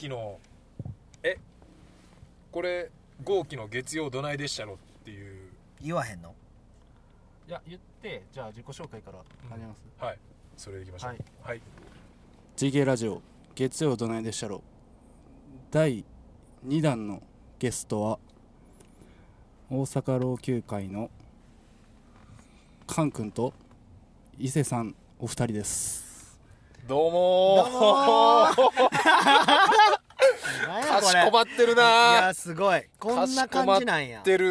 号機のえこれ号機の月曜どないでしたろっていう。言わへんの？いや言ってじゃあ自己紹介から始めます、はい。それでいきましょう。はい。はい、GK ラジオ月曜どないでしたろ。第2弾のゲストは大阪老朽会のカン君と伊勢さんお二人ですどうもう かしこまってるいなやすごい。こんな感じなんや。ってる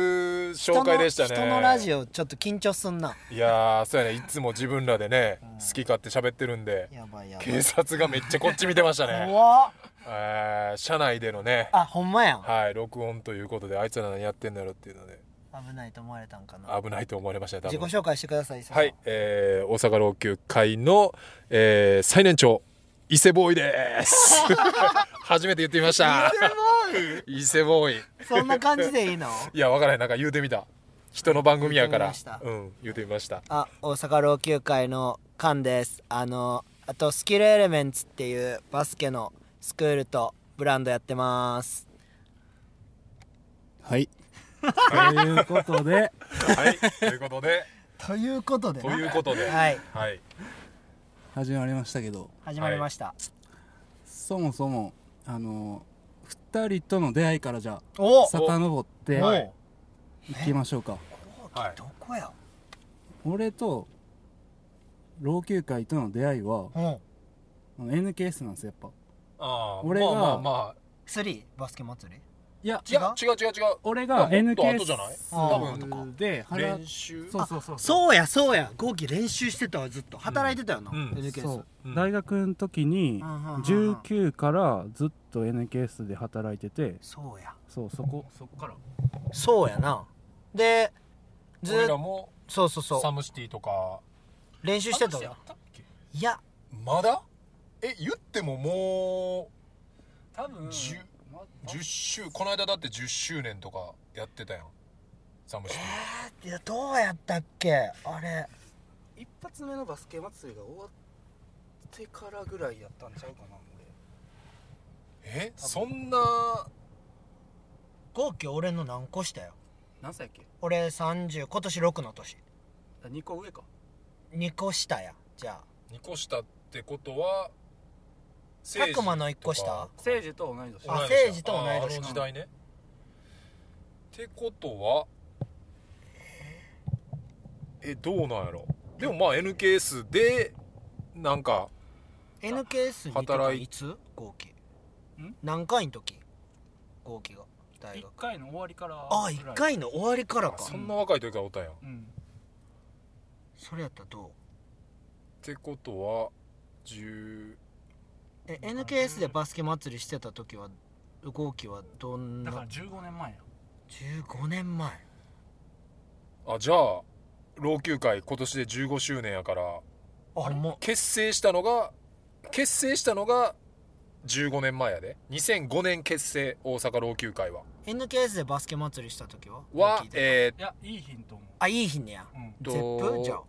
紹介でしたね。人のラジオちょっと緊張すんな。いやーそうやね。いつも自分らでね、うん。好き勝手喋ってるんでやばいやばい。警察がめっちゃこっち見てましたね、怖っえー、車内でのね。あほんまやん。はい録音ということであいつら何やってんだろうっていうので危ないと思われたんかな。危ないと思われました自己紹介してくださいは。い、えー、大阪老朽会の、えー、最年長伊勢ボーイです。初めて言ってみました。伊勢ボーイ？そんな感じでいいの？いやわからないなんか言うてみた。人の番組やから。言うてみました。うん言うてみました。あ大阪老朽会のカンです。あのあとスキルエレメンツっていうバスケのスクールとブランドやってます。はいということで。はい。ということで。ということでということで。はい。はい。始まりましたけど。始まりました、そもそもあの2人との出会いからじゃお！あ遡ってお！いきましょうか。はい。どこや？俺と老朽会との出会いはうん。あの NKS なんですよやっぱ。あー。俺がまあまあまあ。スリー？バスケ祭り？いや違う？違う違う俺がいやもっと NKS 後じゃない？多分で払練習？そうそうそうそう。やそうや。合気練習してたわずっと。働いてたよな、うん。NKS 大学の時にうんうんうんうん。19からずっと NKS で働いてて。そうや。そうそこ。そこから。そうやな。でずっと俺らもそうそうそう。サムシティとか。練習してたよ。サムシティあったっけ？いや。まだ？え言ってもも多分。う 10, 10周この間だって10周年とかやってたやん。サムシテいやどうやったっけ？あれ。一発目のバスケ祭りが終わってからぐらいやったんちゃうかなィえ？そんな。合気俺の何個下よ？何歳やっけ？俺30今年6の年。2個上か。2個下やじゃあ。2個下ってことは佐久間の1個下？誠治と同い年。あ治と同い年の時代ね。ってことはえどうなんやろ？でもまあ NKS でなんか NKS に働いいつ？合気ん？何回の時？合気が。大1学回の終わりからああ1回の終わりからか。そんな若い時からおったんや。ん。それやったらどう？てことは10え NKS でバスケ祭りしてた時は合気はどんだからな15年前や15年前。あじゃあ老朽会今年で15周年やからあほんま。結成したのが結成したのが15年前やで。2005年結成大阪老朽会は。NKS でバスケ祭りした時は？はえいやいいヒントもあいい日ねや。うん。とゼップじゃあ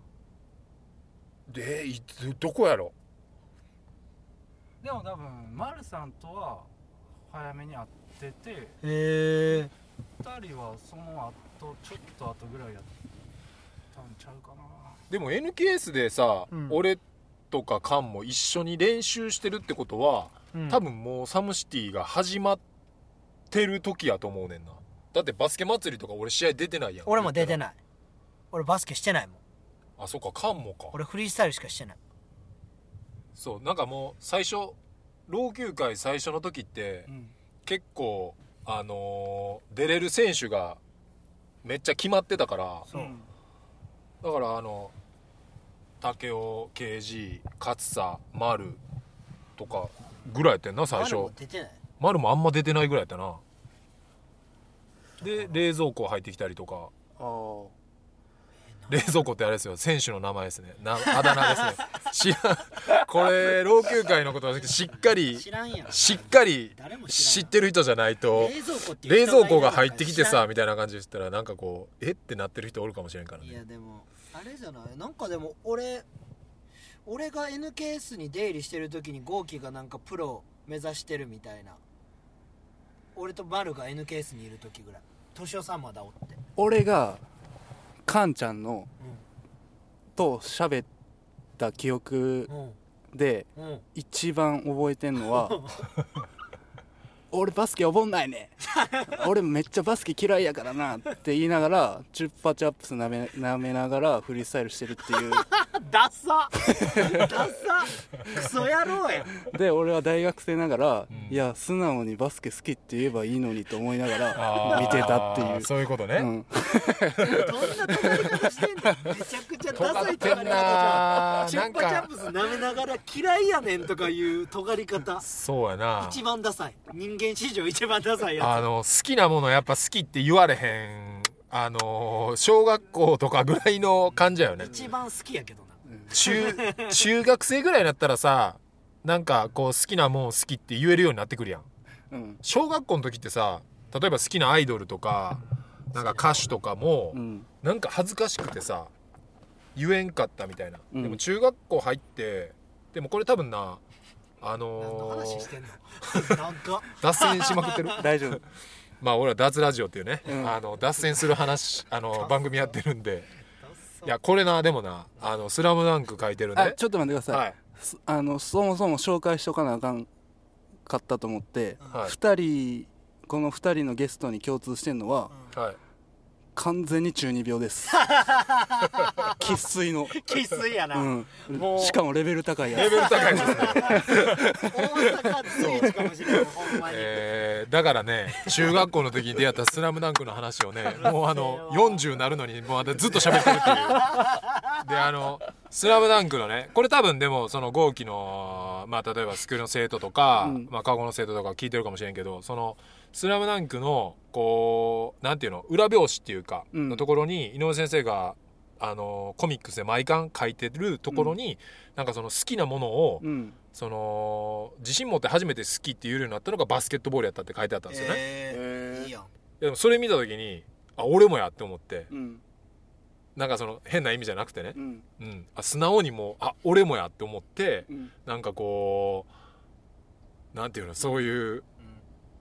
ー、でいどどこやろ？でも多分丸さんとは早めに会っててへえ2人はその後ちょっと後ぐらいやったんちゃうかな。でも NKS でさ、うん。俺とかカンも一緒に練習してるってことは、多分もうサムシティが始まってる時やと思うねんな。だってバスケ祭りとか俺試合出てないやん。俺も出ていない。俺バスケしてないもん。あそっかカンもか。俺フリースタイルしかしてないそうなんかもう最初老朽会最初の時ってうん。結構あのー出れる選手がめっちゃ決まってたからだからあの武雄 KG 勝佐丸とかぐらいやってんな最初。あれも出てない？丸もあんま出てないぐらいやったな。で冷蔵庫入ってきたりとか。あ冷蔵庫ってあれですよ。選手の名前ですね。なあだ名ですね。知らん。これ老朽会のことはしっかり知らんやん。しっかり知ってる人じゃないと冷蔵庫がいる蔵庫が入ってきてさみたいな感じでしたらなんかこうえってなってる人おるかもしれんからんいねやでもあれじゃない？なんかでも俺俺が NKS に出入りしてる時に豪輝がなんかプロ目指してるみたいな。俺とバルが NKS にいる時ぐらい。敏夫さんまだおって。俺がカンちゃんのと喋った記憶うんで一番覚えてんのは 俺バスケおぼんないね。俺めっちゃバスケ嫌いやからなって言いながらチュッパチャップス舐め舐めながらフリースタイルしてるっていうダッサ。ダッサ。クソ野郎や。で俺は大学生ながら、うん。いや素直にバスケ好きって言えばいいのにと思いながら見てたっていう。そういうことね、うん、どんな尖り方してんのめちゃくちゃダサい尖り方じゃん。なチュッパチャップス舐めながら嫌いやねんとかいう尖り方。そうやな。一番ダサい。人間史上一番ダサいやつ。あの好きなものやっぱ好きって言われへんあの小学校とかぐらいの感じやよね。一番好きやけどな中中学生ぐらいになったらさなんかこう好きなもん好きって言えるようになってくるやん。うん。小学校の時ってさ例えば好きなアイドルとかなんか歌手とかもうん。なんか恥ずかしくてさ言えんかったみたいな、うん。でも中学校入ってでもこれ多分なあ何ののー話してんの？なんか脱線しまくってる。大丈夫。まあ俺は脱ラジオっていうね、うん。あの脱線する話あの 番組やってるんでいやこれなでもな「あのスラムダンク書いてるね。あちょっと待ってください、はい。すあのそもそも紹介しとかなあかんかったと思って、はい。二人この2人のゲストに共通してるのははい完全に中二病です。生粋の、生粋やな、うん。もう、しかもレベル高いやレベル高いですね、大阪随一かもしれないほんまに、えーだからね中学校の時に出会った「スラムダンクの話をね もうあの40なるのにもうずっと喋ってるっていう。であの「スラムダンクのねこれ多分でもその合期のまあ例えばスクールの生徒とか、うん。まあ過去の生徒とか聞いてるかもしれんけどその「スラムダンクのこうなんていうの裏表紙っていうか、うん。のところに井上先生があのコミックスで毎巻書いてるところに、なんかその好きなものを、うん。その自信持って初めて好きって言えるようになったのがバスケットボールやったって書いてあったんですよね、えー、いいやん。でもそれ見た時にあ俺もやって思って。うん。なんかその変な意味じゃなくてね。う、ん。うん、あ素直にもうあ俺もやって思ってうん。なんかこうなんていうのそういう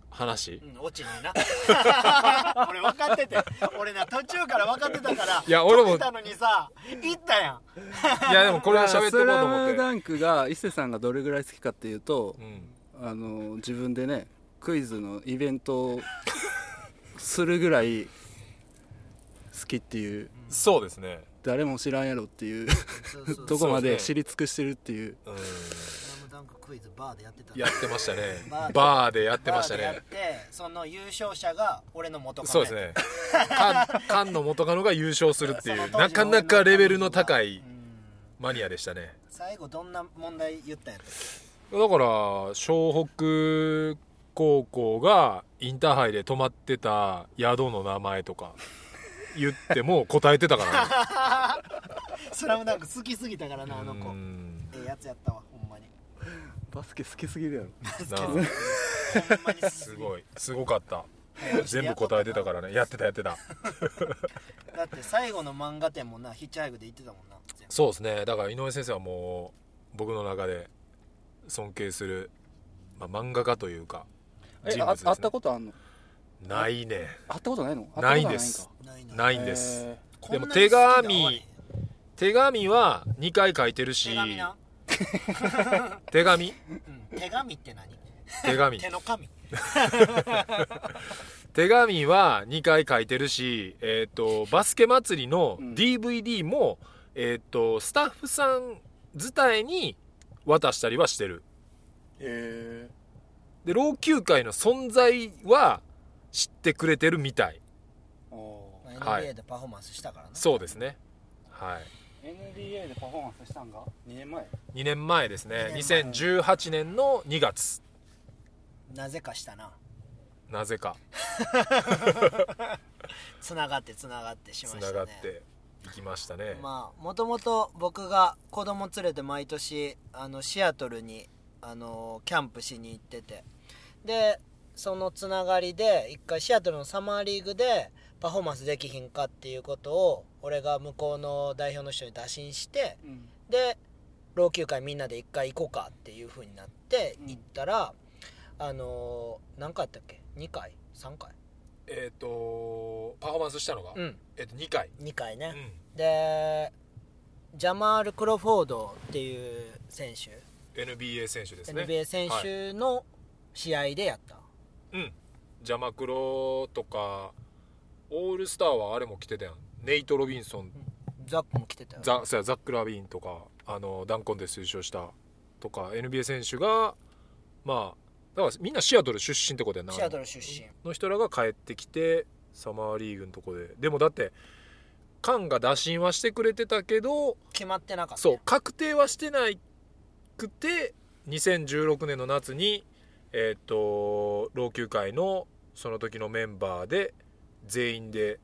話。うん、うん、落ちないな。俺分かってて。俺な途中から分かってたからいや俺も。たのにさ行ったやん。いやでもこれは喋ってこうと思って。スラムダンクが伊勢さんがどれぐらい好きかっていうとうん。あの自分でねクイズのイベントをするぐらい好きっていう。そうですね。誰も知らんやろっていう。そうそうと こまで知り尽くしてるっていう。うん。スラムダンククイズバーでやってた。やってましたね。バーで。やってましたね。やってその優勝者が俺の元カノそうですね。菅 菅野元カノが優勝するっていそうなかなかレベルの高いうん。マニアでしたね。最後どんな問題言ったんやったっだから湘北高校がインターハイで泊まってた宿の名前とか言っても答えてたからね。けスラムダンク好きすぎたからなあの子。うん。ええやつやったわバスケ好きすぎるやろ。なすごいすごかった。い。全部答えてたからね。やってた。やってただって最後の漫画展もなヒッチハイクで行ってたもんなそうですね。だから井上先生はもう僕の中で尊敬する、まあ、漫画家というかえ人物です、ね、あ会ったことあんの？ないね。会ったことないの？ないんです。ないんです。でも手紙手紙は2回書いてるし 手紙？な、手紙うん、手紙って何？手紙。手の紙 手紙は2回書いてるし、えっとバスケ祭りのうん。DVD も、えっとスタッフさん伝いに渡したりはしてる。えで老朽会の存在は知ってくれてるみたい。はい NBA でパフォーマンスしたからな、そうですね。はい。ー NBA でパフォーマンスしたんが2年前。2年前ですね。二年前。2018年の2月。なぜかしたな。なぜか。つながってつながってしつましたね。ながっていきましたね、まあもともと僕が子供連れて毎年あのシアトルにあのキャンプしに行ってて。でそのつながりで一回シアトルのサマーリーグでパフォーマンスできひんかっていうことを俺が向こうの代表の人に打診してうん。で老朽会みんなで一回行こうかっていう風になってうん。行ったら、あのー、何回やったっけ？2回？3回？えっ、とパフォーマンスしたのが、うん。えっ、と2回、2回ね、うでジャマール・クロフォードっていう選手、ん、NBA 選手ですね。NBA 選手の試合でやった、うん。ジャマクロとかオールスターはあれも来てたやん。ネイト・ロビンソン。ザックも来てたよ。ザそうやザック・ラビーンとかあのダンコンテスト優勝したとか NBA 選手がまあだからみんなシアトル出身ってことやな。シアトル出身。の人らが帰ってきてサマーリーグのとこで。でもだってカンが打診はしてくれてたけど決まってなかったそう確定はしてないくて2016年の夏にえっ、と老朽会のその時のメンバーで全員で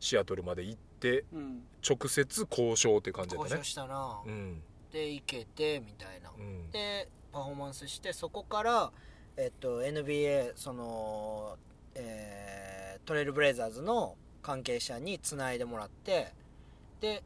シアトルまで行ってうん直接交渉って感じだったね。交渉したな、うん。で行けてみたいな、うん。でパフォーマンスしてそこから、えっと、NBA その、えートレイルブレイザーズの関係者につないでもらってで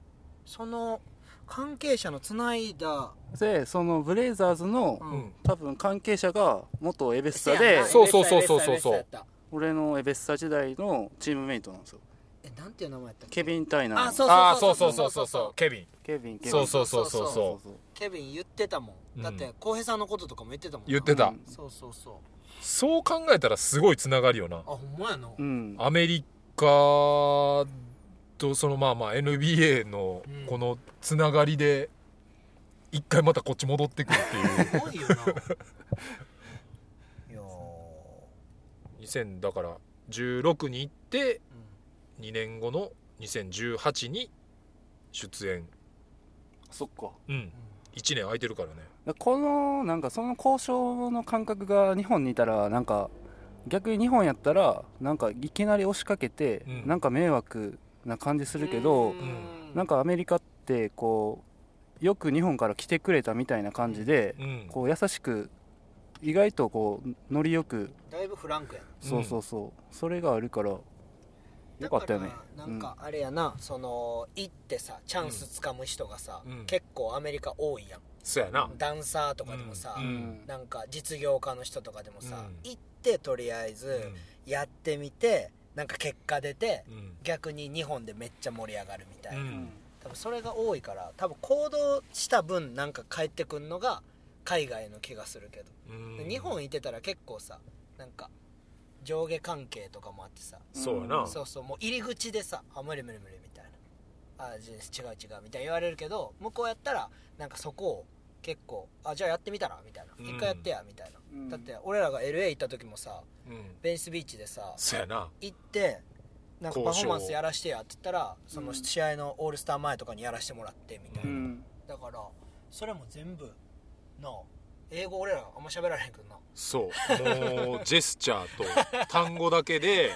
その関係者のつないだ、でそのブレイザーズの、ううん。多分関係者が元エベッサせやでなそうそうそうそうそう俺のエベッサ時代のチームメイトなんですよ。えなんていう名前やったっけ？ケビン・タイナ。ーあそうああそうそうそうそうそう。ケビン。ケビンケビン。そうそうそうそうそう。そそうケビン言ってたもん、うん。だって浩平さんのこととかも言ってたもんな。言ってた、うんそうそうそう。そう考えたらすごいつながりよな。あほんまやな、うん。アメリカとそのまあまあ NBA のうん。このつながりで一回またこっち戻ってくるっていう。すごいよな2000だから16に行って2年後の2018に出演。そっか。うん。1年空いてるからね。このなんかその交渉の感覚が日本にいたらなんか逆に日本やったらなんかいきなり押しかけて、うん。なんか迷惑な感じするけど、うん。なんかアメリカってこうよく日本から来てくれたみたいな感じで、うん。こう優しく意外とこうノリよく。だいぶフランクやな。そうそうそう、それがあるからよかったよね。だからなんかあれやな、その行ってさチャンスつかむ人がさ、うん。結構アメリカ多いやん。そうやな。ダンサーとかでもさ、うん。うん。なんか実業家の人とかでもさ、うん。行ってとりあえずやってみてなんか結果出てうん。逆に日本でめっちゃ盛り上がるみたいな、うん。多分それが多いから多分行動した分なんか返ってくんのが海外の気がするけど、日本いてたら結構さなんか上下関係とかもあってさ。そうやな。そうそうもう入り口でさ「あ無理無理無理」みたいな「あ違う違う」みたいな言われるけど向こうやったらなんかそこを結構「あじゃあやってみたら」みたいな「うん。一回やってや」みたいな、うん。だって俺らが LA 行った時もさうん。ベニスビーチでさそうやな。行ってなんかパフォーマンスやらしてやって言ったらその試合のオールスター前とかにやらしてもらってみたいな、うん。だからそれも全部な。あ英語俺らあんま喋られへんけどな。そう。もう ジェスチャーと単語だけで。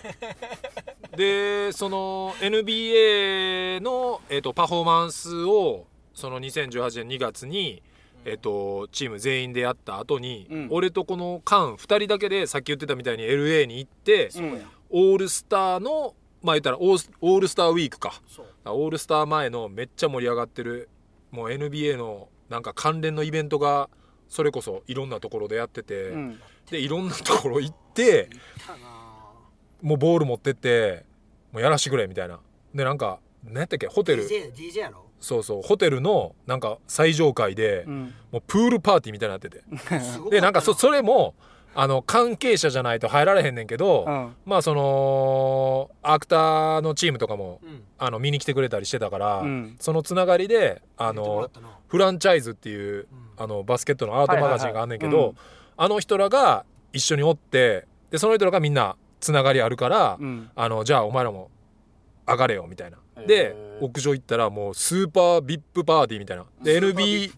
でその NBA の、えっとパフォーマンスをその2018年2月に、えっとチーム全員でやった後に、うん。俺とこのカン2人だけでさっき言ってたみたいに LA に行って、オールスターのまあ言ったらオースオールスターウィークか。オールスター前のめっちゃ盛り上がってるもう NBA のなんか関連のイベントがそれこそいろんなところでやってて、うん。でいろんなところ行ってもうボール持ってってもうやらしてくれみたいな。でなんか何やったっけ？ホテル。DJ, DJ やろ？そうそう。ホテルのなんか最上階で、うん。もうプールパーティーみたいになってて。でなんかそそれもあの関係者じゃないと入られへんねんけど、うん。まあそのアクターのチームとかもうん。あの見に来てくれたりしてたから、うん。そのつながりであのフランチャイズっていう、うん。あのバスケットのアートマガジンがあんねんけど、はいはいはいうん。あの人らが一緒におってでその人らがみんなつながりあるから、うん。あのじゃあお前らも上がれよみたいな。で屋上行ったらもうスーパービップパーティーみたいな。で NB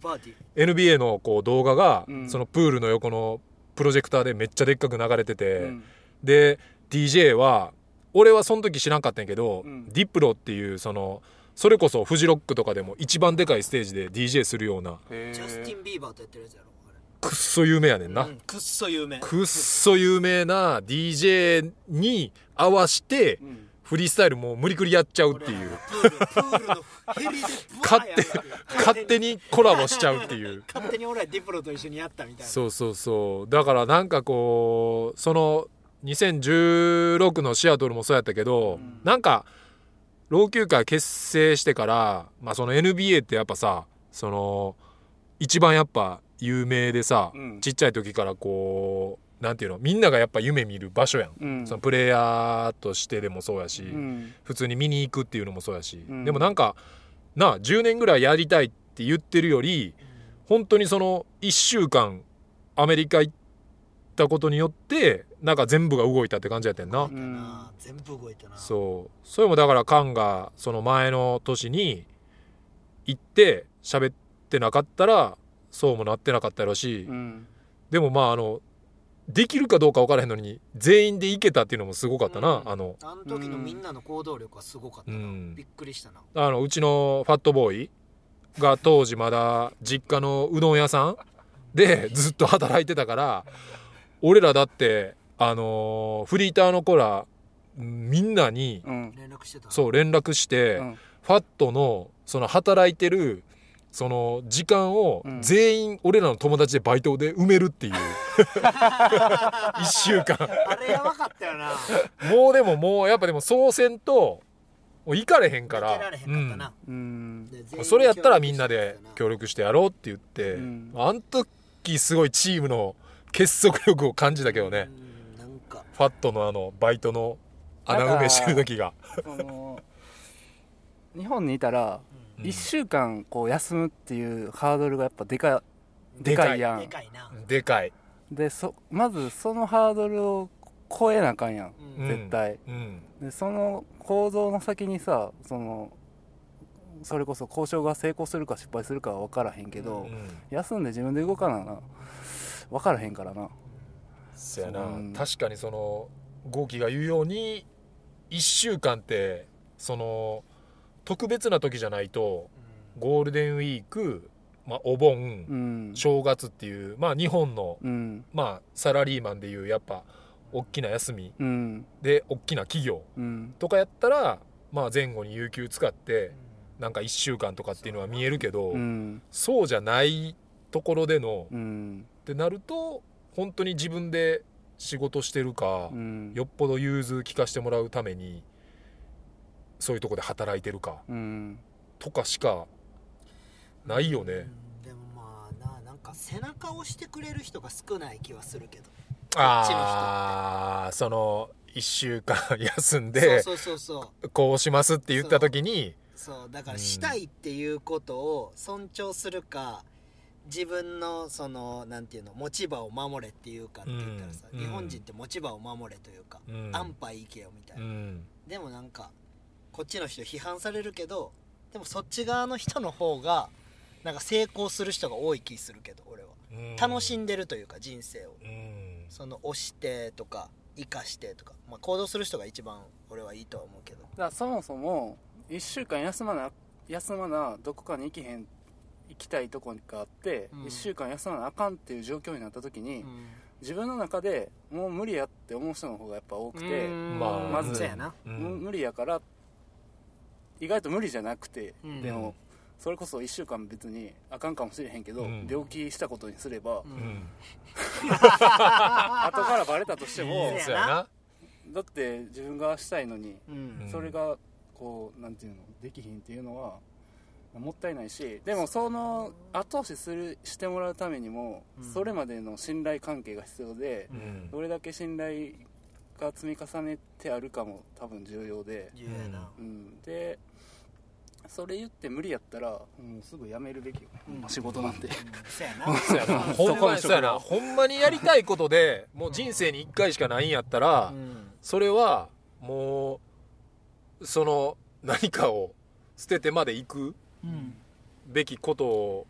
NBA のこう動画が、うん。そのプールの横のプロジェクターでめっちゃでっかく流れてて、うん。で DJ は俺はその時知らんかったんやけど、うん。ディプロっていうそのそれこそフジロックとかでも一番でかいステージで DJ するようなジャスティン・ビー。バーとやってるやつやろくっそ有名やねんな、うん。くっそ有名。くっそ有名な DJ に合わしてうんフリースタイルもう無理くりやっちゃうっていう。勝手勝手にコラボしちゃうっていう。勝手に俺らディプロと一緒にやったみたいな。そうそうそう。だからなんかこうその2016のシアトルもそうやったけど、うん。なんか老朽化結成してから、まあ、その NBA ってやっぱさその一番やっぱ有名でさ、うん。ちっちゃい時からこうなんていうのみんながやっぱ夢見る場所やん、うん。そのプレイヤーとしてでもそうやし、うん。普通に見に行くっていうのもそうやし、うん。でもなんかなあ10年ぐらいやりたいって言ってるより本当にその1週間アメリカ行ったことによってなんか全部が動いたって感じやったんな、全部動いたな。そう。それもだからカンがその前の年に行って喋ってなかったらそうもなってなかったやろし、うん。でもまああのできるかどうか分からへんのに全員で行けたっていうのもすごかったな、うん。あの。あの時のみんなの行動力はすごかったな、うん。びっくりしたな。あのうちのファットボーイが当時まだ実家のうどん屋さんでずっと働いてたから俺らだってあのーフリーターの子らみんなにうん。連絡してた。そう連絡して、うん。ファットのその働いてるその時間をうん。全員俺らの友達でバイトで埋めるっていう。1週間。あれやばかったよな。もうでももうやっぱでもそうせんともう行かれへんから。うん。それやったらみんなで協協力してやろうって言って、うん。あん時すごいチームの結束力を感じたけどね、うんなんか。ファットのあのバイトの穴埋めしてる時が。日本にいたらうん1週間こう休むっていうハードルがやっぱでかいでかい。やん。でかいな、でかい、でそまずそのハードルを超えなあかんやん。うん。うん絶対、うん。でその行動の先にさそのそれこそ交渉が成功するか失敗するかは分からへんけど、うん休んで自分で動かなな分からへんからな。そやな、うん。確かにその豪輝が言うように1週間ってその特別な時じゃないとゴールデンウィーク、まあ、お盆、うん。正月っていう、まあ、日本の、うん。まあ、サラリーマンでいうやっぱ大きな休みうん。で大きな企業うん。とかやったら、まあ、前後に有給使ってなんか1週間とかっていうのは見えるけど、うん。そうじゃないところでのうん。ってなると本当に自分で仕事してるか、うん。よっぽど融通聞かしてもらうためにそういうとこで働いてるかうん。とかしかないよね。うん。でもまあななんか背中を押してくれる人が少ない気はするけど。ああその1週間休んでそうそうそうそう。こうしますって言った時にそう。だかうんらしたいっていうことを尊重するか自分のそのなんていうの持ち場を守れっていうかって言ったらさ、うん。日本人って持ち場を守れというか、うん。安牌行けよみたいうな、ん。でもなんかこっちの人批判されるけどでもそっち側の人の方がなんか成功する人が多い気するけど俺は。楽しんでるというか人生を。うん。その押してとか生かしてとか、まあ、行動する人が一番俺はいいとは思うけど。だからそもそも1週間休まな休まなどこかに行きへん行きたいとこがあって、うん。1週間休まなあかんっていう状況になった時に、うん。自分の中でもう無理やって思う人の方がやっぱ多くて、うん。まあまず無理やから意外と無理じゃなくて、うん。でもそれこそ1週間別にあかんかもしれへんけど、うん。病気したことにすれば、ううん。ん 後からバレたとしてもだって自分がしたいのにそれがこうなんていうのできひんっていうのはもったいないしでもその後押しするしてもらうためにも、うん。それまでの信頼関係が必要で、うん。どれだけ信頼が積み重ねてあるかも多分重要で、うん、でそれ言って無理やったらもうすぐ辞めるべきよ、うん。仕事なんて、そうやな。そうやな。ほんまにそうやな。ほんまにやりたいことでもう人生に1回しかないんやったら、うん。それはもうその何かを捨ててまで行くうん。べきこと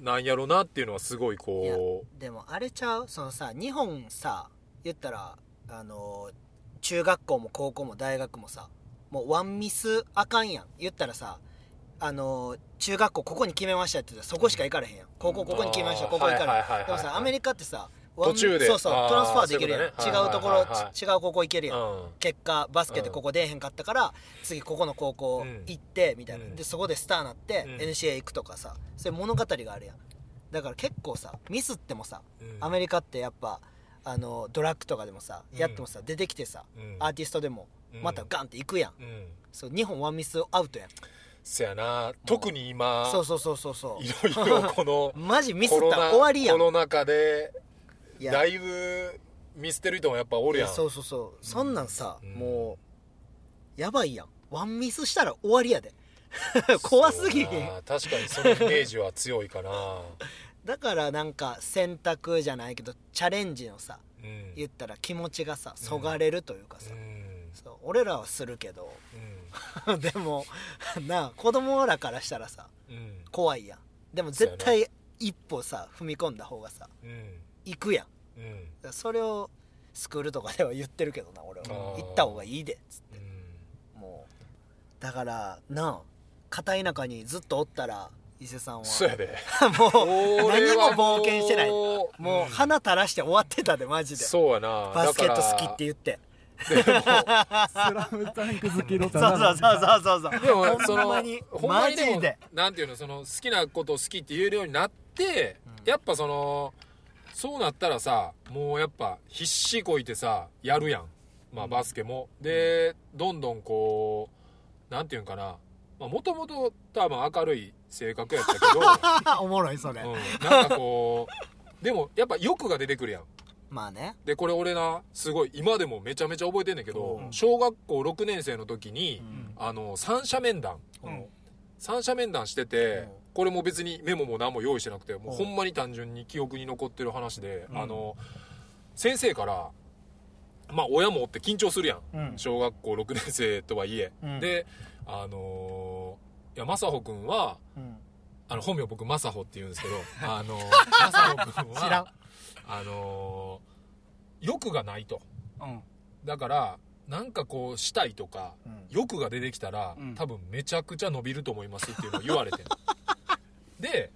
なんやろなっていうのはすごいいやこでもあれちゃう？そのさ日本さ言ったらあの中学校も高校も大学もさもうワンミスあかんやん。言ったらさあの中学校ここに決めましたって言ったらそこしか行かれへんやん。高校ここに決めましたここ行かれへん。でもさアメリカってさ途中で。そうそうトランスファーできるやん、ね。違うところ、はいはい違う高校行けるやん、うん。結果バスケでここ出えへんかったから、次ここの高校行ってみたいな、うん。でそこでスターなって、うん。NCA 行くとかさそういう物語があるやん。だから結構さミスってもさ、うん。アメリカってやっぱあのドラッグとかでもさ、うん。やってもさ出てきてさ、うん。アーティストでもうんまたガンって行くやん、うん。そう日本ワンミスアウトやん。せやな。特に今そうそうそうそうそう。いろいろこの マジミスったら終わりやん。コロナ禍でだいぶミスってる人もやっぱおるやん。そうそうそうそん。なんさ、うん。もうやばいやん。ワンミスしたら終わりやで。怖すぎ確かにそのイメージは強いかな。だからなんか選択じゃないけどチャレンジのさうん。言ったら気持ちがさそがれるというかさ、うんそう俺らはするけど。う でもなあ子供らからしたらさんうん。怖いやん。でも絶対一歩さ踏み込んだ方がさうん。行くやん。うん。それをスクールとかでは言ってるけどな俺は。行った方がいいでっつって。うん。もう。だからなあ片田舎にずっとおったら伊勢さんは。そうやで。もう何も冒険してないもうもう花垂らして終わってたでマジで。そうやな。バスケット好きって言ってスラムダンク好きのそうそうそうそうそうそう。でもそのほんまに。ほんまマにでもなんていうのその好きなことを好きって言えるようになって、やっぱそのそうなったらさもうやっぱ必死こいてさやるやん。まあバスケも、でどんどんこうなんていうんかな。もともと多分明るい性格やったけど、おもろいそれ、うん、なんかこうでもやっぱ欲が出てくるやんまあね。でこれ俺なすごい今でもめちゃめちゃ覚えてんねんけど、うん。小学校6年生の時に、ん。あの三者面談。うん。三者面談してて、うん。これも別にメモも何も用意してなくてもううん。ほんまに単純に記憶に残ってる話で、うん。あの先生からまあ親もおって緊張するやん、うん。小学校6年生とはいえ、うん。であのーいや正穂君はうん。あの本名僕正穂って言うんですけど あの正穂君は知らんあのー欲がないと。うん。だからなんかこうしたいとか、うん。欲が出てきたら、うん。多分めちゃくちゃ伸びると思いますっていうのを言われてん で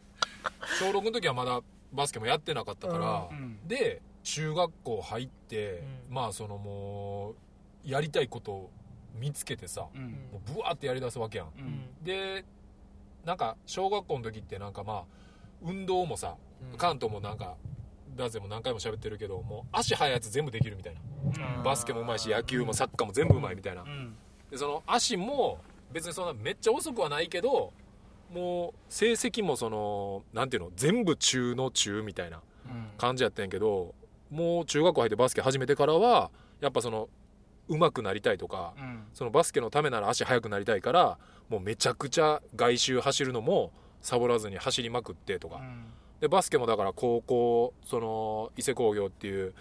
小6の時はまだバスケもやってなかったから、うん。で中学校入って、うん。まあそのもうやりたいことを見つけてさ、うん。もうブワーってやりだすわけやん、うん。でなんか小学校の時ってなんかまあ運動もさ、うん。関東もなんかダゼも何回も喋ってるけどもう足速いやつ全部できるみたいな。バスケもうまいし野球もサッカーも全部うまいみたいな、うん。でその足も別にそんなめっちゃ遅くはないけどもう成績もそのなんていうの全部中の中みたいな感じやったんやけどもう中学校入ってバスケ始めてからはやっぱその上手くなりたいとかうん。そのバスケのためなら足速くなりたいからもうめちゃくちゃ外周走るのもサボらずに走りまくってとかでバスケもだから高校その伊勢工業っていう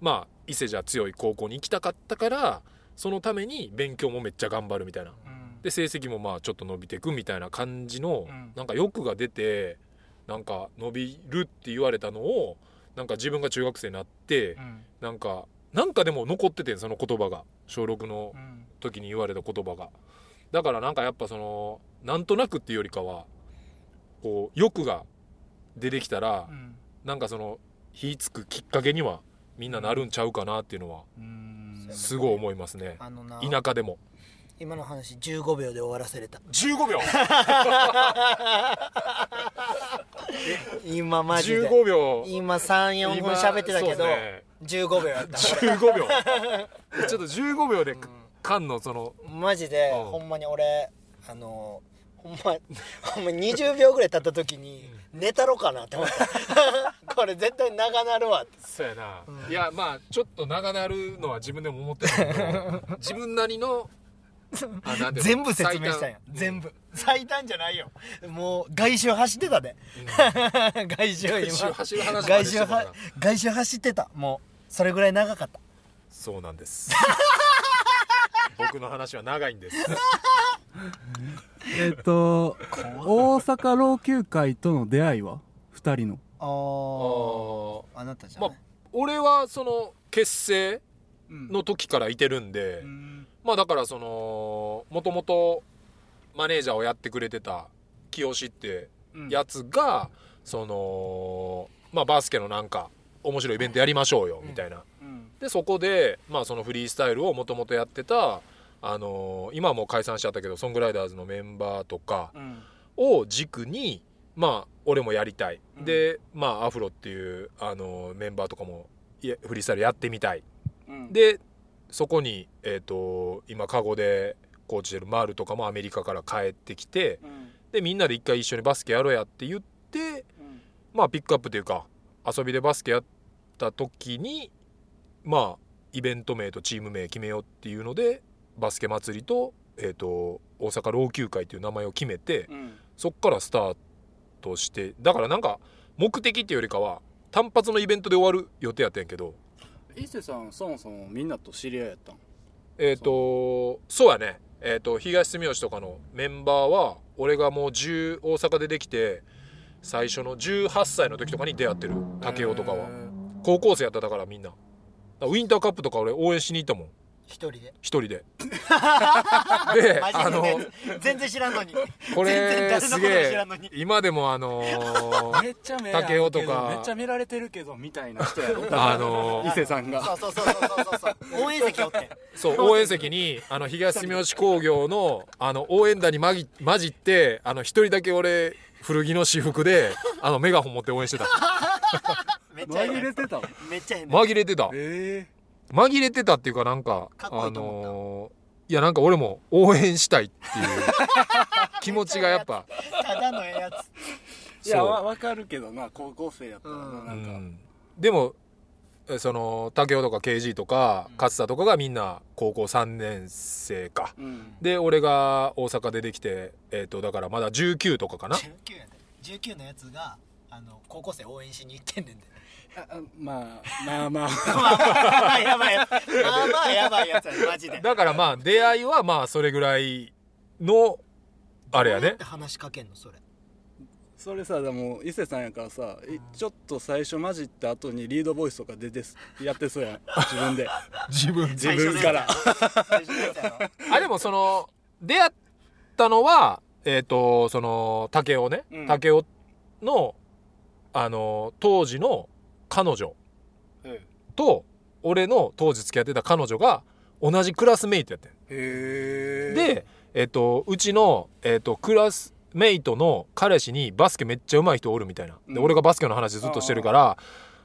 まあ伊勢じゃ強い高校に行きたかったからそのために勉強もめっちゃ頑張るみたいな。うん。で成績もまあちょっと伸びていくみたいな感じの、うん。なんか欲が出てなんか伸びるって言われたのをなんか自分が中学生になって、うん。なんかなんかでも残っててんその言葉が。小6のうん。時に言われた言葉が。だからなんかやっぱそのなんとなくっていうよりかはこう欲が出てきたら、うん。なんかその火つくきっかけにはみんななるんちゃうかなっていうのはうん。すごい思いますね。あのな田舎でも。今の話15秒で終わらせれた。15秒。今マジで。15秒。今34分喋ってたけど、ね。15秒やった。15秒。ちょっと15秒で缶のそのマジで、うん。ほんまに俺あのほんまほんま20秒ぐらい経った時に寝たろかなって思った。これ絶対長なるわ。ってそうやな、いやまあちょっと長なるのは自分でも思ってたけど 自分なりの 全部説明したんや、全部。最短じゃないよ。もう外周走ってたで、外周今。外周外周走ってた。もうそれぐらい長かった。そうなんです。僕の話は長いんです えっと大阪老朽会との出会いは？二人の。ああー。あなたじゃない、まあ俺はその結成のの時からいてるんで、まあだからそのもともとマネージャーをやってくれてた清ってやつが、そのまあバスケのなんか面白いイベントやりましょうよみたいな、うん。でそこで、まあ、そのフリースタイルをもともとやってた、あのー今はもう解散しちゃったけどソングライダーズのメンバーとかうん。を軸にまあ俺もやりたい、うん。でまあアフロっていう、あのーメンバーとかもいやフリースタイルやってみたい。うん。でそこに、えー、と今カゴでコーチしてるマールとかもアメリカから帰ってきてうん。でみんなで一回一緒にバスケやろうやって言ってうん。まあピックアップというか遊びでバスケやった時にまあイベント名とチーム名決めようっていうのでバスケ祭りと,、えー、と大阪老朽会っていう名前を決めてうん。そっからスタートしてだからなんか目的っていうよりかは単発のイベントで終わる予定やったんやけど。伊勢さんそもそもみんなと知り合いやったん？えっ、とそうやね。えっ、と東住吉とかのメンバーは俺がもう10大阪でできて最初の18歳の時とかに出会ってる武雄とかは。高校生やっただからみんな。ウィンターカップとか俺応援しに行ったもん一人で。一人で。であので全然知らんのに。こ全然れ誰のこともすげえ知らんのに。今でもあのー めっちゃ目あるけど武雄とか。めっちゃ見られてるけどみたいな人やろあのー伊勢さんが。そうそうそうそうそうそう。応援席おって。そう応援席。にあの東住吉工業のあの応援団にまぎ混じってあの一人だけ俺古着の私服であのメガホン持って応援してた。めっちゃ変紛れてためっちゃ変紛れてた。え紛れてたっていうかなんかあのーいやなんか俺も応援したいっていう 気持ちがやっぱ。ただのええやついやわ分かるけどな高校生やったらなうん。なんか、うんでもえその武雄とか KG とか勝田とかがみんな高校3年生か。うん。で俺が大阪でできてえっ、とだからまだ19とかかな。19やで。19のやつがあの高校生応援しに行ってんねんでまあまあ まあまあ。やばいまあまあやばいやつやでマジで。だからまあ出会いはまあそれぐらいのあれやね。どうって話しかけんのそれ。それさでも伊勢さんやからさいちょっと最初混じった後にリードボイスとか出てすやってそうやん。自分で。自分自分から。あでもその出会ったのはえっ、とその武雄ね、うん。武雄のあの当時の彼女と俺の当時付き合ってた彼女が同じクラスメイトやってで、えっとうちの、えっとクラスメイトの彼氏にバスケめっちゃ上手い人おるみたいな。で、うん。俺がバスケの話ずっとしてるから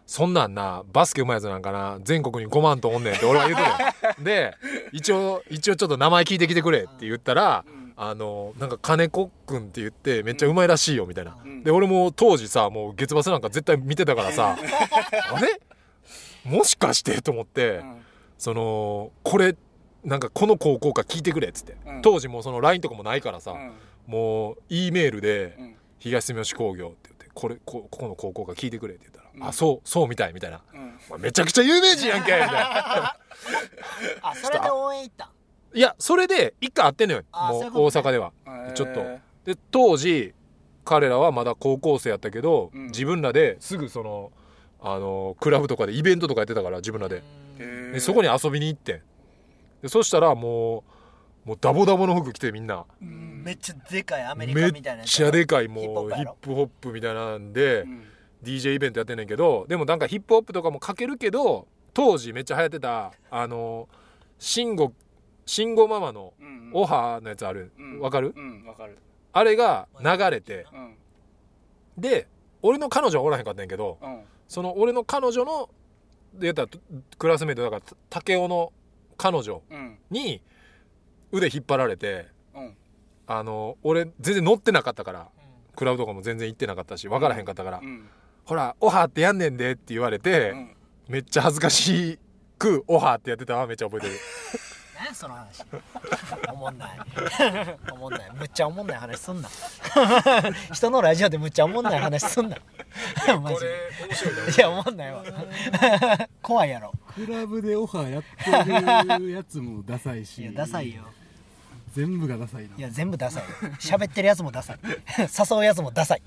そんなんなバスケ上手いやつなんかな全国に5万とおんねんって俺は言うてたよ で一応一応ちょっと名前聞いてきてくれって言ったら、うんあのなんか金子くんって言ってめっちゃうまいらしいよみたいな、うん。で俺も当時さもう月バスなんか絶対見てたからさあれ？もしかしてと思って、うん。そのこれなんかこの高校か聞いてくれっつって、うん。当時もうその LINE とかもないからさ、うん。もう E メールでうん「東住吉工業」って言って「これこここの高校か聞いてくれ」って言ったら「うん。あそうそうみたい」みたいな。うん「お前めちゃくちゃ有名人やんけ」みたいな。あそれで応援行ったん？いやそれで一回会ってんのよ。もう大阪では。ちょっと。で当時彼らはまだ高校生やったけど、うん。自分らですぐそのあのクラブとかでイベントとかやってたから自分らで。でそこに遊びに行ってん。でそしたらもうもうダボダボの服着てみんな。うんめっちゃでかいアメリカめっみたいなやつちゃでかいもうヒッップホップみたいなんで、うん。DJ イベントやってんねんけどでもなんかヒップホップとかもかけるけど当時めっちゃ流行ってたあの慎吾慎吾ママのうんオハのやつある。うん。わかる？うんわかる。あれが流れてうん。で俺の彼女はおらへんかったんやけどうん。その俺の彼女ので言ったらクラスメイトだから竹雄の彼女うん。に腕引っ張られてうん。あの俺全然乗ってなかったからクラブとかも全然行ってなかったし分からへんかったから、うん。ほらオハってやんねんでって言われて、うん。めっちゃ恥ずかしくオハってやってたわめっちゃ覚えてる 何やその話。おもんない。おもんない。むっちゃおもんない話すんな。人のラジオでむっちゃおもんない話すんな。マジで。いやおもんないわ。怖いやろ。クラブでオファーやってるやつもダサいし。いやダサいよ。全部がダサいな。いや全部ダサい。喋ってるやつもダサい。誘うやつもダサい。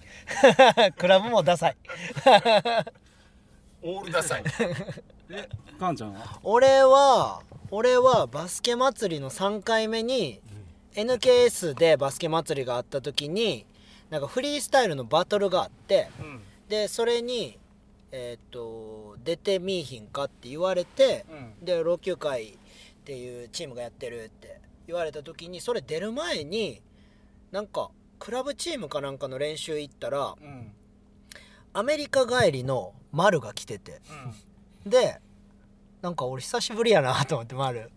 クラブもダサい。オールダサい。カンちゃんは？俺は俺はバスケ祭りの3回目に NKS でバスケ祭りがあった時になんかフリースタイルのバトルがあってでそれにえーっと出てみいひんかって言われてうん。で老朽会っていうチームがやってるって言われた時にそれ出る前になんかクラブチームかなんかの練習行ったらうん。アメリカ帰りの丸が来てて。でなんか俺久しぶりやなと思って丸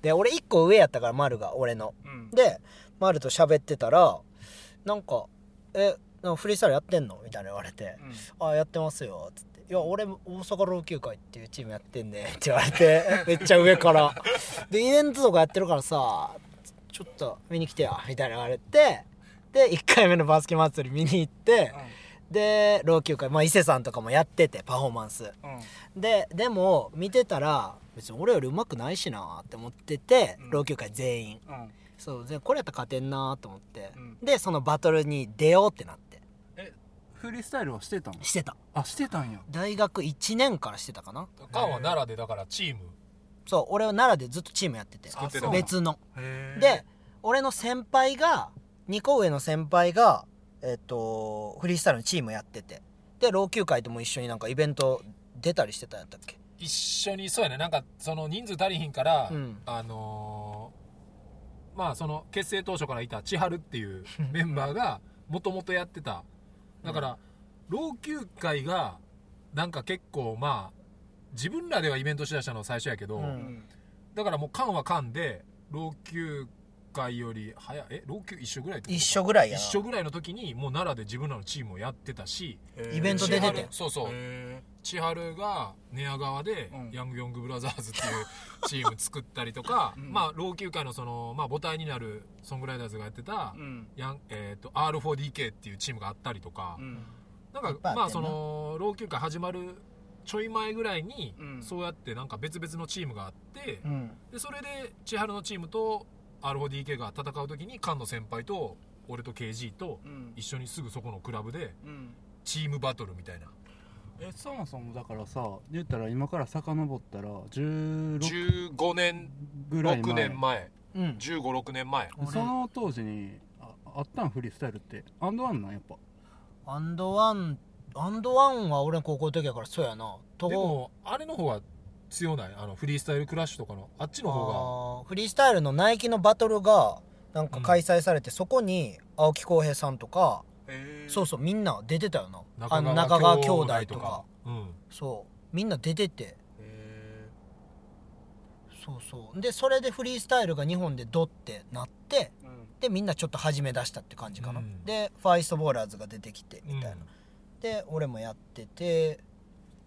で俺1個上やったから丸が俺の。うん。で丸と喋ってたらなんか「えなんかフリースタイルやってんの?」みたいな言われて「あやってますよ」つって「いや俺大阪老朽会っていうチームやってんね」って言われて めっちゃ上から。でイベントとかやってるからさちょっと見に来てや。みたいな言われて。で1回目のバスケ祭り見に行ってで老朽会まあ伊勢さんとかもやっててパフォーマンス。ででも見てたら別に俺より上手くないしなって思ってて、うん。老朽会全員。うん。そうでこれやったら勝てんなと思って、うん。でそのバトルに出ようってなって。フリースタイルはしてたの？してた。あしてたんや。大学1年からしてたかな。カンは奈良でだからチーム。そう俺は奈良でずっとチームやってて。作ってたあそう別の。で俺の先輩が2個上の先輩がえっとフリースタイルのチームやってて。で老朽会とも一緒になんかイベント出たりしてたんやったっけ？一緒にそうやね。なんかその人数足りひんから、うん。あのーまあその結成当初からいた千春っていう メンバーがもともとやってた。だから、老朽会がなんか結構まあ自分らではイベントしだしたの最初やけど、うん。だからもう缶は缶で老朽会より早いえ老朽一緒ぐらいってこと一緒ぐらいやな。一緒ぐらいの時にもう奈良で自分らのチームをやってたしイベント出てて。千春そうそう。へ千春が寝屋川でうん。ヤングヨングブラザーズっていうチーム作ったりとか、うん。まあ老朽化のその、まあ、母体になるソングライダーズがやってたー、うん。ヤン、えー、と R4DK っていうチームがあったりとか、うん。なんかいっぱいあってんな。まあその老朽化始まるちょい前ぐらいに、うん。そうやってなんか別々のチームがあって、うん。でそれで千春のチームと R4DK が戦う時に菅野先輩と俺と KG とうん。一緒にすぐそこのクラブでうん。チームバトルみたいな。えそもそもだからさ言ったら今から遡ったら16 15年6ぐらい前。年前。うん。1 5 6年前。俺その当時にああったんフリースタイルってアンドワンなんやっぱ？アンドワンアンドワンは俺の高校の時やからそうやな。とでもあれの方が強ない？あのフリースタイルクラッシュとかのあっちの方あーフリースタイルのナイキのバトルがなんか開催されて、そこに青木浩平さんとか、そうそうみんな出てたよな。があの中川兄弟とか。うん。そう。みんな出てて。へそうそう。でそれでフリースタイルが日本でドってなってーうん。でみんなちょっと始め出したって感じかな、うん。でファーイーストボーラーズが出てきてみたいな、うん。で俺もやってて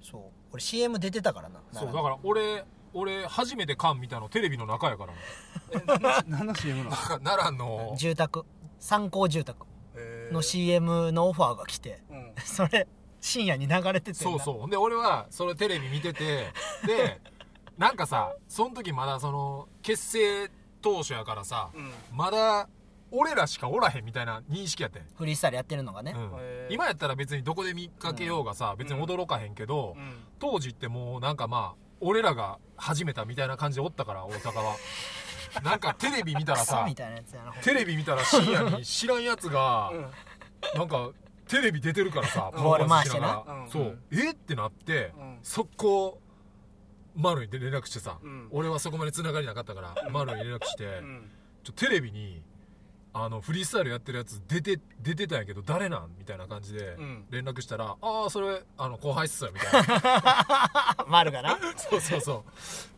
そう。俺 CM 出てたからな。そうだから俺俺初めて缶見たのテレビの中やから。なえ何の CM なの？奈良の。住宅。参考住宅。の CM のオファーが来て。うん。それ深夜に流れててそうそう。で俺はそれテレビ見てて。でなんかさその時まだその結成当初やからさうん。まだ俺らしかおらへんみたいな認識やってん、フリースタイルやってるのがね、うん。今やったら別にどこで見かけようがさ、別に驚かへんけど、うん。当時ってもうなんかまあ俺らが始めたみたいな感じでおったから大阪は。なんかテレビ見たらさテレビ見たら深夜に知らんやつがうん。なんかテレビ出てるからさボール回してなそう。え？ってなってうん。速攻丸に連絡してさ、うん。俺はそこまで繋がりなかったから丸に連絡して、うん。ちょテレビにあのフリースタイルやってるやつ出て出てたんやけど誰なんみたいな感じでうん。連絡したら「ああそれあの後輩っすよ」みたいな。丸がな。そうそうそ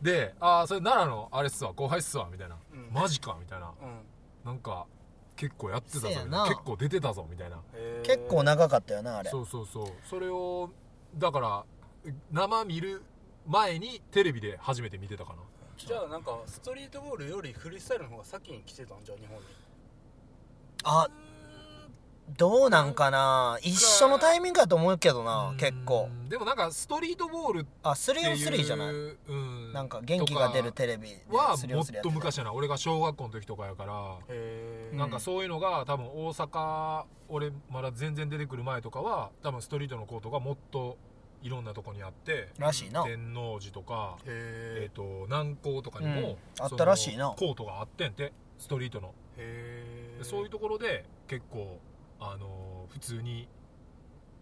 う。で「ああそれ奈良のあれっすわ後輩っすわ」みたいな。うん「マジか」みたいな。うん。なんか結構やってたぞ結構出てたぞみたいな。結構長かったよなあれ。そうそうそう。それをだから生見る前にテレビで初めて見てたかな。じゃあなんかストリートボールよりフリースタイルの方が先に来てたんじゃあ日本にあどうなんかな？一緒のタイミングやと思うけどな結構。うんでもなんかストリートボールってあいう 3on3 じゃない？うん。なんか元気が出るテレビは 3on3 もっやてた。と昔やな俺が小学校の時とかやからなんかそういうのが多分大阪俺まだ全然出てくる前とかは多分ストリートのコートがもっといろんなとこにあってらしいな。天王寺とかえへっ、と南港とかにも、うん。あったらしいな。コートがあってんてストリートの。えでそういうところで結構あのー普通に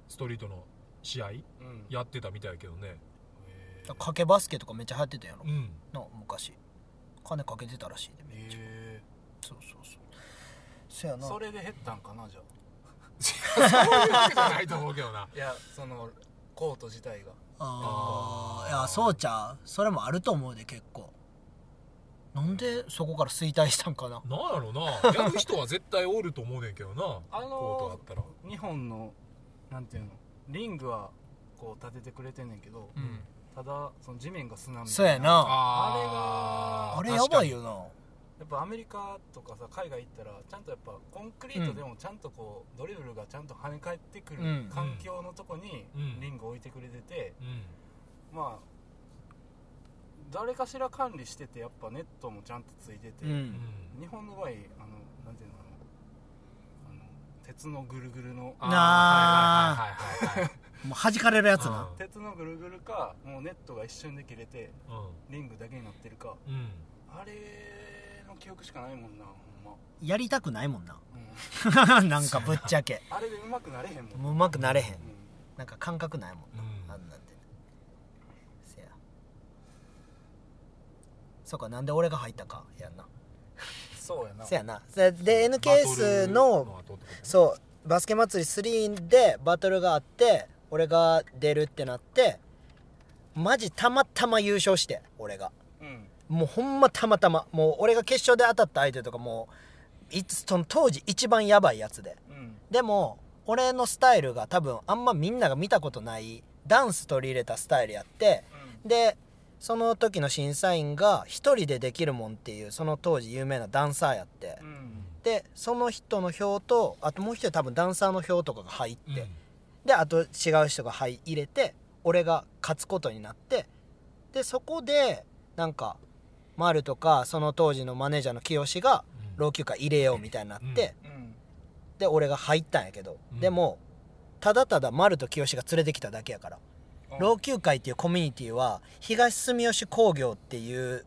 ストリートの試合うん。やってたみたいやけどね。じゃあ賭けバスケとかめっちゃ流行ってたやろ、うん。な昔。金かけてたらしいでめっちゃ、へそうそうそう。そやな。えそれで減ったんかなじゃあ。そういうわけじゃないと思うけどな。いやそのコート自体が。ああいやそうちゃう。それもあると思うで結構なんでそこから衰退したんかな？なんやろな。やる人は絶対おると思うねんけどな。あのーコートだったら。日本のなんていうの？リングはこう立ててくれてんねんけど、うん。ただその地面が砂みたいな。そうやな。ああれやばいよな。やっぱアメリカとかさ海外行ったらちゃんとやっぱコンクリートでもちゃんとこう、ドリブルがちゃんと跳ね返ってくるうん。環境のとこにうん。リング置いてくれてて、うん。まあ誰かしら管理しててやっぱネットもちゃんとついてて、ううん。ん日本の場合あのなんていうのあの鉄のぐるぐるの。ああ はいはいはいはい もう弾かれるやつな。うん鉄のぐるぐるかもうネットが一瞬で切れてはいリングだけになってるか。あれの記憶しかないもんなやりたくないもんな。うん、なんかぶっちゃけ。あれで上手くなれへんもん。もううまくなれへん。うん。なんか感覚ないもんな、うんあんなんてせやそうかなんで俺が入ったか。やんな。そうやな。せやな。せで N ケースのバトル後ってことね。そうバスケ祭り3でバトルがあって俺が出るってなってマジたまたま優勝して俺が。うん。もうほんまたまたま。もう俺が決勝で当たった相手とかもういつその当時一番やばいやつで。うん。でも俺のスタイルが多分あんまみんなが見たことないダンス取り入れたスタイルやってでその時の審査員が一人でできるもんっていうその当時有名なダンサーやって。うん。うんでその人の票とあともう一人多分ダンサーの票とかが入って、うん。であと違う人が入入れて俺が勝つことになって。でそこでなんか丸とかその当時のマネージャーの清がうん。老朽化入れようみたいになって、うん。で俺が入ったんやけど、うん。でもただただ丸と清が連れてきただけやから、老朽会っていうコミュニティは東住吉工業っていう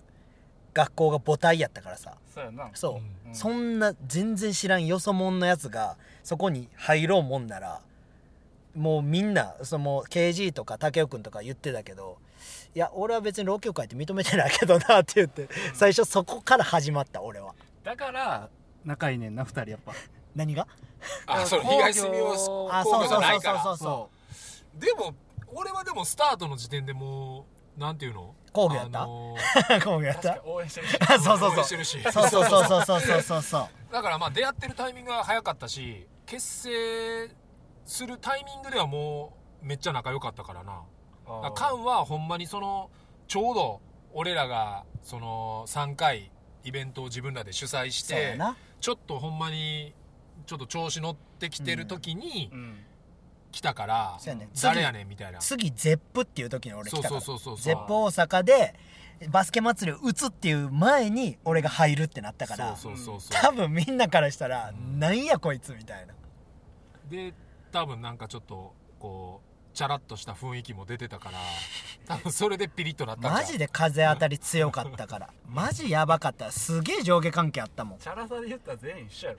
学校が母体やったからさ。そうやな。そう、うん。そんな全然知らんよそもんのやつがそこに入ろうもんならもうみんなその KG とか武雄君とか言ってたけどいや俺は別に老朽会って認めてないけどなって言って最初そこから始まった俺は。だから仲いいねんな二人やっぱ。何が？あそれ工業。東住吉あ工業じゃないから。そう。そう。でも俺はでもスタートの時点でもうなんていうの？工業やった？あの 工業やっ確かたに応援してるし。そうそうそう。そうそうそうそうそうそうそうそう。だからまあ出会ってるタイミングが早かったし結成するタイミングではもうめっちゃ仲良かったからな。だカンはほんまにそのちょうど俺らがその3回イベントを自分らで主催してちょっとほんまにちょっと調子乗ってきてる時にうん来たから、ね。誰やねんみたいな。次ゼップっていう時に俺来たから。そうそうそうそう。ゼップ大阪でバスケ祭りを打つっていう前に俺が入るってなったからそうそうそうそう。多分みんなからしたら、なんやこいつみたいな。で多分なんかちょっとこうチャラッとした雰囲気も出てたから多分それでピリッとなったんちゃうマジで風当たり強かったから。マジやばかった。すげえ上下関係あったもん。チャラさで言ったら全員一緒や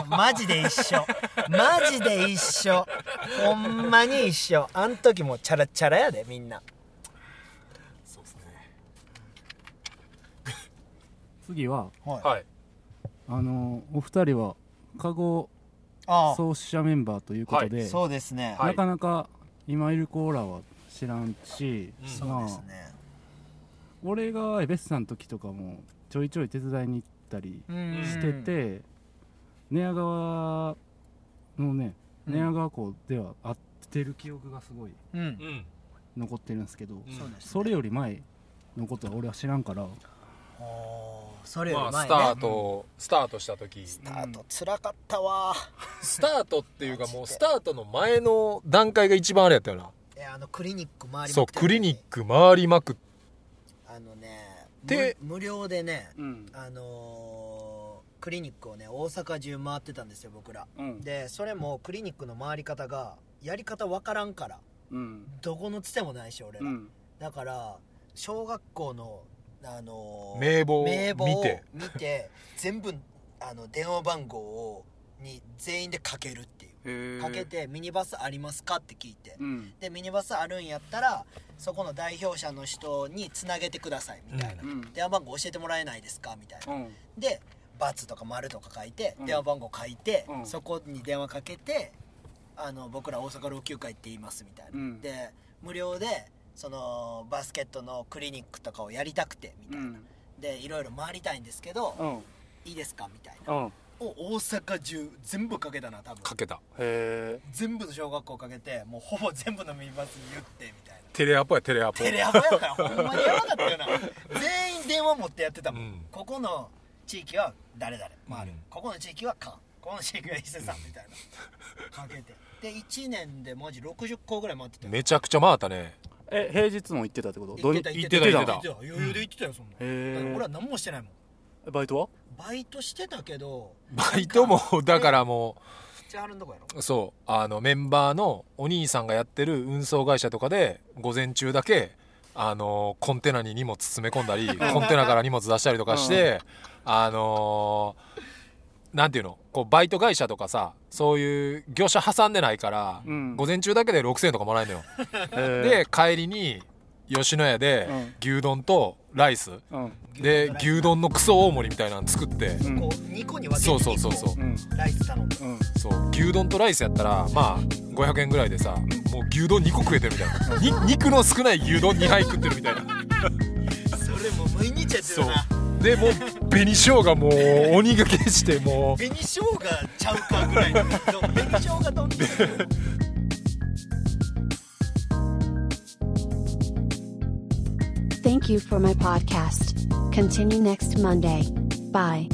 ろ。マジで一緒。マジで一緒。ほんまに一緒。あん時もチャラチャラやでみんな。そうですね。次ははい。はい。あのお二人はカゴあ創始者メンバーということで、そうですね、はい。なかなか今いる子らは知らんし、うん。そうですね。俺がエベスさんの時とかもちょいちょい手伝いに行ったりうんしてて、寝屋川のねうん。寝屋川校では会ってる記憶がすごい残ってるんですけど、うん。そうです、ね、それより前のことは俺は知らんからそれより前ね、まあスタートスタートした時。スタート辛かったわ。スタートっていうかもうスタートの前の段階が一番あれやったよな。いやあのクリニック回りそうまくってクリニック回りまくっあのねで無無料でねうん。あのークリニックをね大阪中回ってたんですよ僕ら。うん。でそれもクリニックの回り方がやり方わからんから。うん。どこのつてもないし俺ら、うん。だから小学校のあのー名簿を名簿を見て。見て全部あの電話番号をに全員でかけるっていう。かけて「ミニバスありますか?」って聞いて。うん。でミニバスあるんやったらそこの代表者の人につなげてくださいみたいな、うん。電話番号教えてもらえないですかみたいな。うん。で×とか丸とか書いて、うん。電話番号書いて、うん。そこに電話かけてあの僕ら大阪老朽会って言いますみたいな、うん。で無料でそのバスケットのクリニックとかをやりたくてみたいな、うん。でいろいろ回りたいんですけど、うん。いいですかみたいな、うん。を大阪中全部かけたな多分。かけた。へえ全部の小学校かけてもうほぼ全部のミニバスに言ってみたいな。テレアポやテレアポ。テレアポやから ほんまにやばかったよな。全員電話持ってやってたもん、うん。ここの地域は誰々回る、うん。ここの地域はカンここの地域は伊勢さんみたいな。かけて。で1年でマジ60個ぐらい回ってたよ。めちゃくちゃ回ったねえ平日も行ってたってこと？行ってた行ってた行ってた行ってた。余裕で行ってたよそんな、へえだから俺は何もしてないもん。バイトは？バイトしてたけどバイトもだからも千春のとこやろうそうあのメンバーのお兄さんがやってる運送会社とかで午前中だけあのコンテナに荷物詰め込んだり コンテナから荷物出したりとかして、あのなんていうの？こうバイト会社とかさそういう業者挟んでないから、うん。午前中だけで6000円とかもらえるのよ。で帰りに吉野家でうん。牛丼とライス。うん。で牛丼のクソ大盛りみたいなの作って。うん。こう2個に分けてそうそうそうそう。2うライス頼んでうん。そう。牛丼とライスやったらまあ500円ぐらいでさもう牛丼2個食えてるみたいな。に肉の少ない牛丼2杯食ってるみたいな。それもう毎日やってるなでもう紅生姜もう鬼がけしてもう紅生姜ちゃうかぐらいの紅生姜丼って Thank you for my podcast. Continue next Monday. Bye.